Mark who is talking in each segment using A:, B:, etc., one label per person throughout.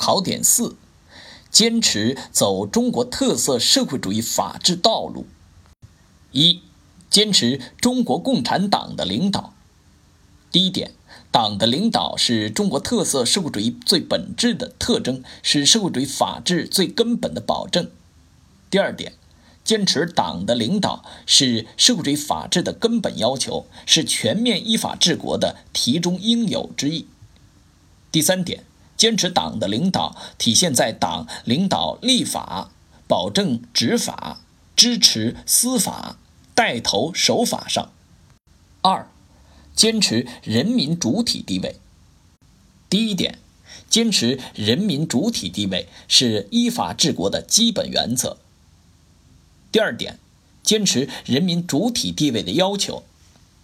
A: 考点四：坚持走中国特色社会主义法治道路。一、坚持中国共产党的领导。第一点，党的领导是中国特色社会主义最本质的特征，是社会主义法治最根本的保证。第二点，坚持党的领导是社会主义法治的根本要求，是全面依法治国的题中应有之义。第三点，坚持党的领导体现在党领导立法、保证执法、支持司法、带头守法上。二。坚持人民主体地位。第一点，坚持人民主体地位是依法治国的基本原则。第二点，坚持人民主体地位的要求：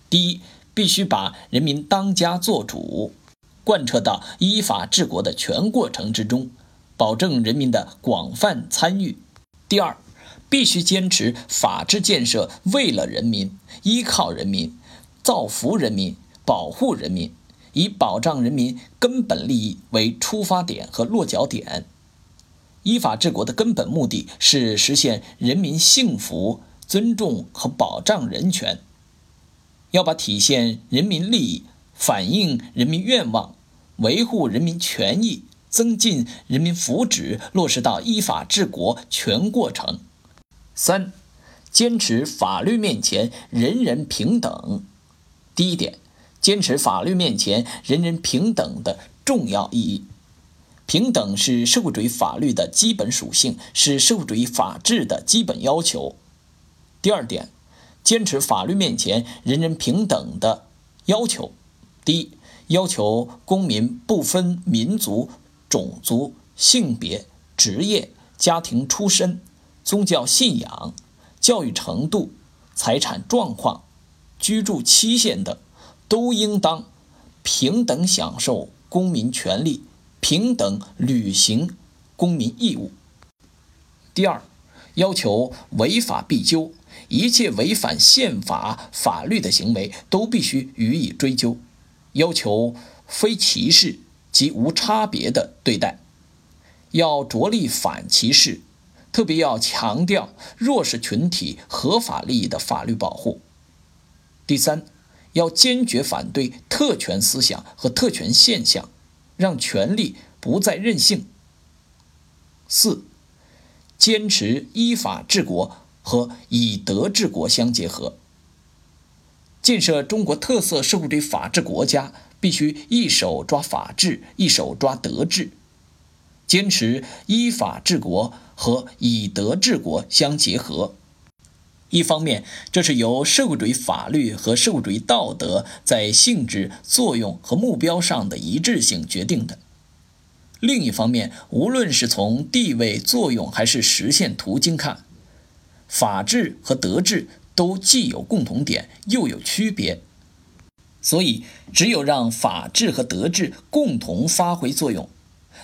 A: 第一，必须把人民当家作主贯彻到依法治国的全过程之中，保证人民的广泛参与；第二，必须坚持法治建设为了人民、依靠人民。造福人民，保护人民，以保障人民根本利益为出发点和落脚点。依法治国的根本目的是实现人民幸福、尊重和保障人权。要把体现人民利益、反映人民愿望、维护人民权益、增进人民福祉落实到依法治国全过程。三，坚持法律面前人人平等。第一点，坚持法律面前人人平等的重要意义。平等是社会主义法律的基本属性，是社会主义法治的基本要求。第二点，坚持法律面前人人平等的要求。第一，要求公民不分民族、种族、性别、职业、家庭出身、宗教信仰、教育程度、财产状况。居住期限等，都应当平等享受公民权利，平等履行公民义务。第二，要求违法必究，一切违反宪法法律的行为都必须予以追究，要求非歧视及无差别的对待，要着力反歧视，特别要强调弱势群体合法利益的法律保护。第三，要坚决反对特权思想和特权现象，让权力不再任性。四，坚持依法治国和以德治国相结合。建设中国特色社会主义法治国家，必须一手抓法治，一手抓德治，坚持依法治国和以德治国相结合。一方面，这是由社会主义法律和社会主义道德在性质、作用和目标上的一致性决定的；另一方面，无论是从地位、作用还是实现途径看，法治和德治都既有共同点，又有区别。所以，只有让法治和德治共同发挥作用，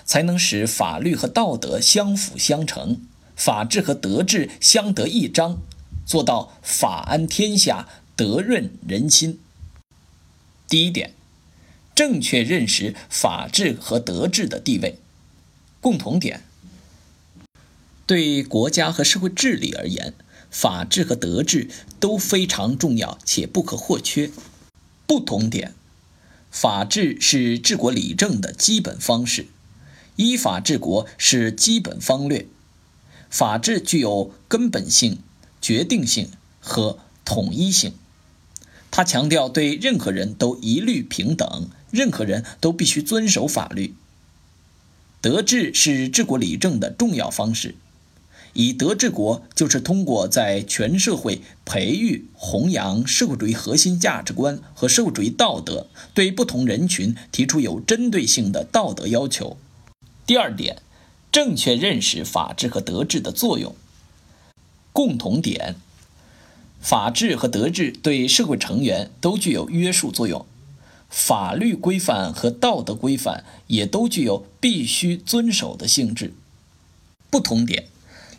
A: 才能使法律和道德相辅相成，法治和德治相得益彰。做到法安天下，德润人心。第一点，正确认识法治和德治的地位。共同点：对国家和社会治理而言，法治和德治都非常重要且不可或缺。不同点：法治是治国理政的基本方式，依法治国是基本方略。法治具有根本性。决定性和统一性，他强调对任何人都一律平等，任何人都必须遵守法律。德治是治国理政的重要方式，以德治国就是通过在全社会培育弘扬社会主义核心价值观和社会主义道德，对不同人群提出有针对性的道德要求。第二点，正确认识法治和德治的作用。共同点：法治和德治对社会成员都具有约束作用，法律规范和道德规范也都具有必须遵守的性质。不同点：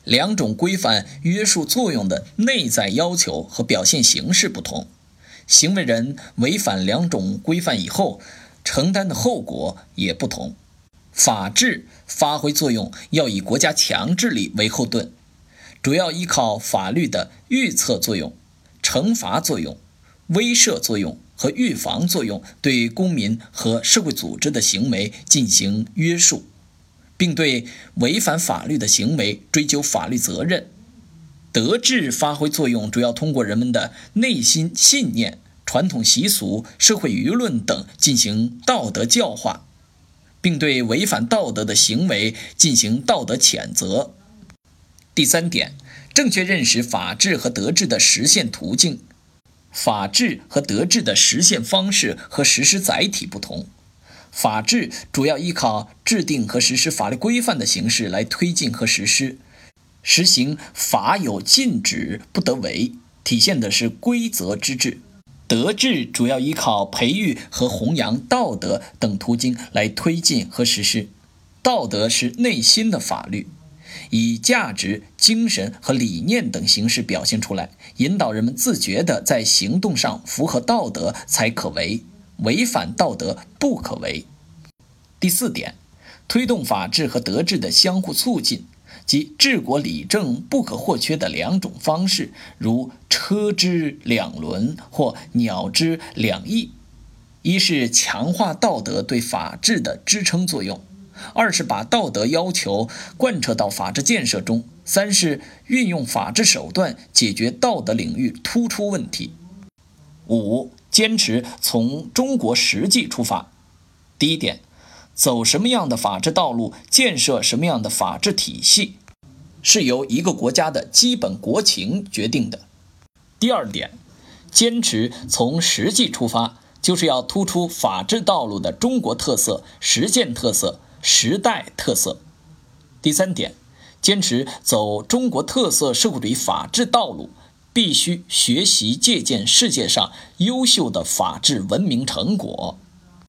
A: 两种规范约束作用的内在要求和表现形式不同，行为人违反两种规范以后承担的后果也不同。法治发挥作用要以国家强制力为后盾，主要依靠法律的预测作用、惩罚作用、威慑作用和预防作用，对公民和社会组织的行为进行约束，并对违反法律的行为追究法律责任。德治发挥作用主要通过人们的内心信念、传统习俗、社会舆论等进行道德教化。并对违反道德的行为进行道德谴责。第三点，正确认识法治和德治的实现途径。法治和德治的实现方式和实施载体不同。法治主要依靠制定和实施法律规范的形式来推进和实施，实行法有禁止不得为，体现的是规则之治。德治主要依靠培育和弘扬道德等途径来推进和实施。道德是内心的法律，以价值、精神和理念等形式表现出来，引导人们自觉地在行动上符合道德才可为，违反道德不可为。第四点，推动法治和德治的相互促进。即治国理政不可或缺的两种方式，如车之两轮或鸟之两翼。一是强化道德对法治的支撑作用；二是把道德要求贯彻到法治建设中；三是运用法治手段解决道德领域突出问题。五、坚持从中国实际出发。第一点。走什么样的法治道路，建设什么样的法治体系，是由一个国家的基本国情决定的。第二点，坚持从实际出发，就是要突出法治道路的中国特色、实践特色、时代特色。第三点，坚持走中国特色社会主义法治道路，必须学习借鉴世界上优秀的法治文明成果。